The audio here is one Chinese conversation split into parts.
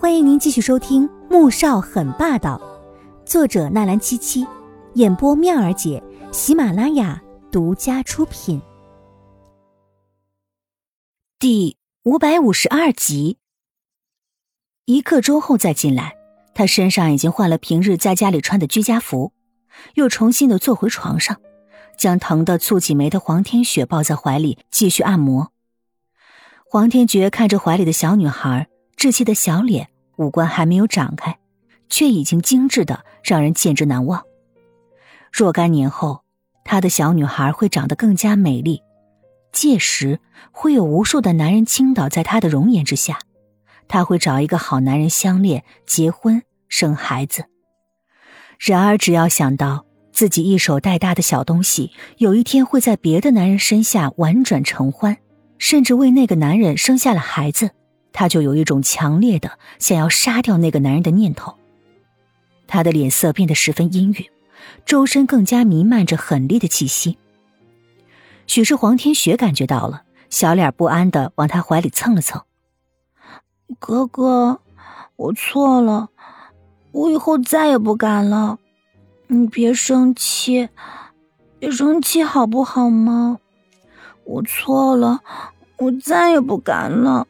欢迎您继续收听《穆少很霸道》，作者纳兰七七，演播妙儿姐，喜马拉雅独家出品。第五百五十二集。一刻钟后再进来，他身上已经换了平日在家里穿的居家服，又重新的坐回床上，将疼得蹙起眉的黄天雪抱在怀里继续按摩。黄天觉看着怀里的小女孩。稚气的小脸，五官还没有长开，却已经精致的让人见之难忘。若干年后，他的小女孩会长得更加美丽，届时会有无数的男人倾倒在她的容颜之下。他会找一个好男人相恋、结婚、生孩子。然而，只要想到自己一手带大的小东西有一天会在别的男人身下婉转承欢，甚至为那个男人生下了孩子。他就有一种强烈的想要杀掉那个男人的念头。他的脸色变得十分阴郁，周身更加弥漫着狠厉的气息。许是黄天雪感觉到了，小脸不安的往他怀里蹭了蹭。哥哥，我错了，我以后再也不敢了。你别生气，别生气好不好吗？我错了，我再也不敢了。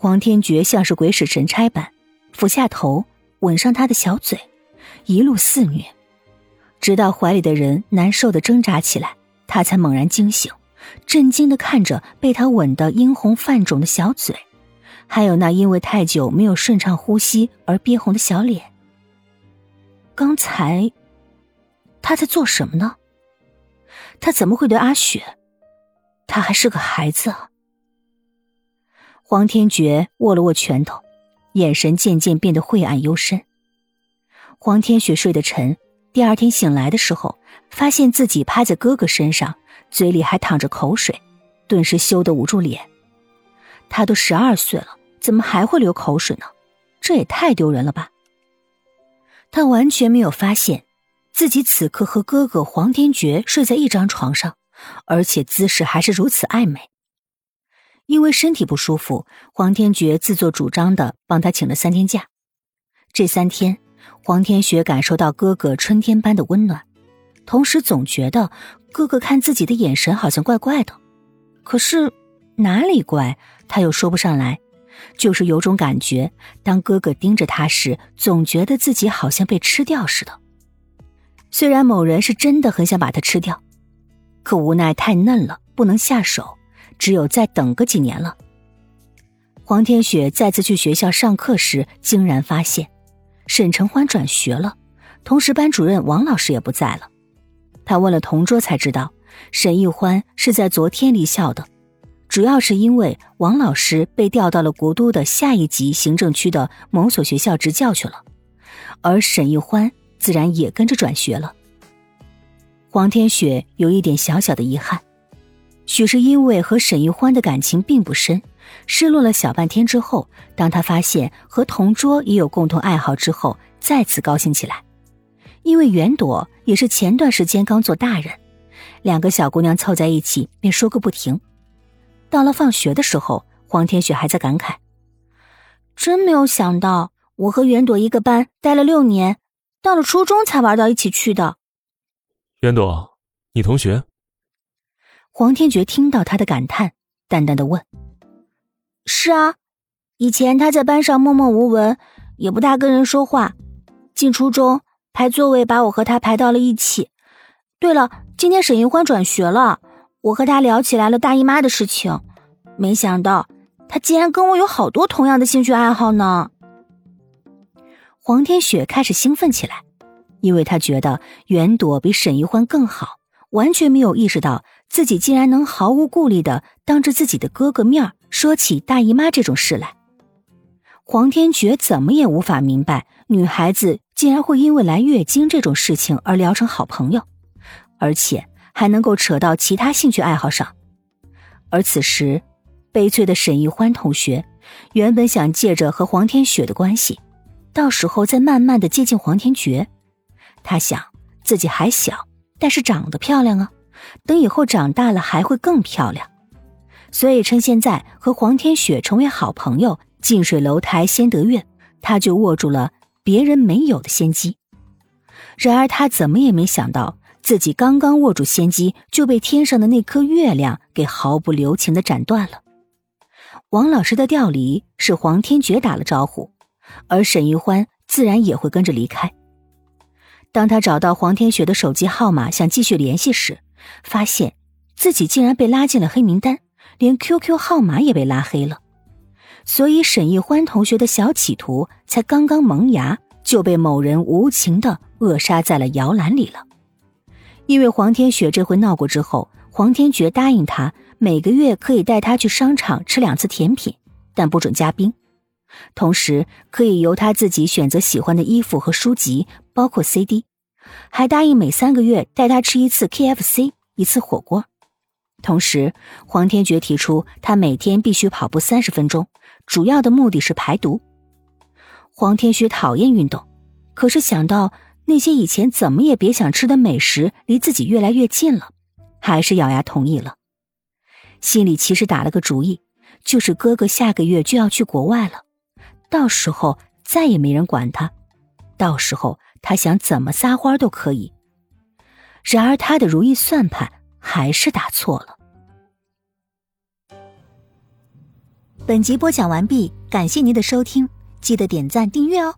黄天觉像是鬼使神差般，俯下头吻上他的小嘴，一路肆虐，直到怀里的人难受的挣扎起来，他才猛然惊醒，震惊的看着被他吻得殷红泛肿的小嘴，还有那因为太久没有顺畅呼吸而憋红的小脸。刚才他在做什么呢？他怎么会对阿雪？他还是个孩子啊！黄天觉握了握拳头，眼神渐渐变得晦暗幽深。黄天雪睡得沉，第二天醒来的时候，发现自己趴在哥哥身上，嘴里还淌着口水，顿时羞得捂住脸。他都十二岁了，怎么还会流口水呢？这也太丢人了吧！他完全没有发现，自己此刻和哥哥黄天觉睡在一张床上，而且姿势还是如此暧昧。因为身体不舒服，黄天觉自作主张的帮他请了三天假。这三天，黄天雪感受到哥哥春天般的温暖，同时总觉得哥哥看自己的眼神好像怪怪的。可是哪里怪，他又说不上来，就是有种感觉，当哥哥盯着他时，总觉得自己好像被吃掉似的。虽然某人是真的很想把他吃掉，可无奈太嫩了，不能下手。只有再等个几年了。黄天雪再次去学校上课时，竟然发现沈承欢转学了，同时班主任王老师也不在了。他问了同桌，才知道沈玉欢是在昨天离校的，主要是因为王老师被调到了国都的下一级行政区的某所学校执教去了，而沈玉欢自然也跟着转学了。黄天雪有一点小小的遗憾。许是因为和沈玉欢的感情并不深，失落了小半天之后，当他发现和同桌也有共同爱好之后，再次高兴起来。因为袁朵也是前段时间刚做大人，两个小姑娘凑在一起便说个不停。到了放学的时候，黄天雪还在感慨：“真没有想到，我和袁朵一个班待了六年，到了初中才玩到一起去的。”袁朵，你同学？黄天觉听到他的感叹，淡淡的问：“是啊，以前他在班上默默无闻，也不大跟人说话。进初中排座位，把我和他排到了一起。对了，今天沈玉欢转学了，我和他聊起来了大姨妈的事情。没想到他竟然跟我有好多同样的兴趣爱好呢。”黄天雪开始兴奋起来，因为他觉得袁朵比沈一欢更好，完全没有意识到。自己竟然能毫无顾虑的当着自己的哥哥面说起大姨妈这种事来，黄天觉怎么也无法明白，女孩子竟然会因为来月经这种事情而聊成好朋友，而且还能够扯到其他兴趣爱好上。而此时，悲催的沈玉欢同学原本想借着和黄天雪的关系，到时候再慢慢的接近黄天觉。他想自己还小，但是长得漂亮啊。等以后长大了还会更漂亮，所以趁现在和黄天雪成为好朋友，近水楼台先得月，他就握住了别人没有的先机。然而他怎么也没想到，自己刚刚握住先机，就被天上的那颗月亮给毫不留情的斩断了。王老师的调离是黄天觉打了招呼，而沈玉欢自然也会跟着离开。当他找到黄天雪的手机号码，想继续联系时，发现自己竟然被拉进了黑名单，连 QQ 号码也被拉黑了。所以沈玉欢同学的小企图才刚刚萌芽，就被某人无情的扼杀在了摇篮里了。因为黄天雪这回闹过之后，黄天觉答应他。每个月可以带他去商场吃两次甜品，但不准加冰。同时，可以由他自己选择喜欢的衣服和书籍，包括 CD。还答应每三个月带他吃一次 KFC，一次火锅。同时，黄天觉提出他每天必须跑步三十分钟，主要的目的是排毒。黄天学讨厌运动，可是想到那些以前怎么也别想吃的美食离自己越来越近了，还是咬牙同意了。心里其实打了个主意，就是哥哥下个月就要去国外了，到时候再也没人管他，到时候他想怎么撒欢都可以。然而他的如意算盘还是打错了。本集播讲完毕，感谢您的收听，记得点赞订阅哦。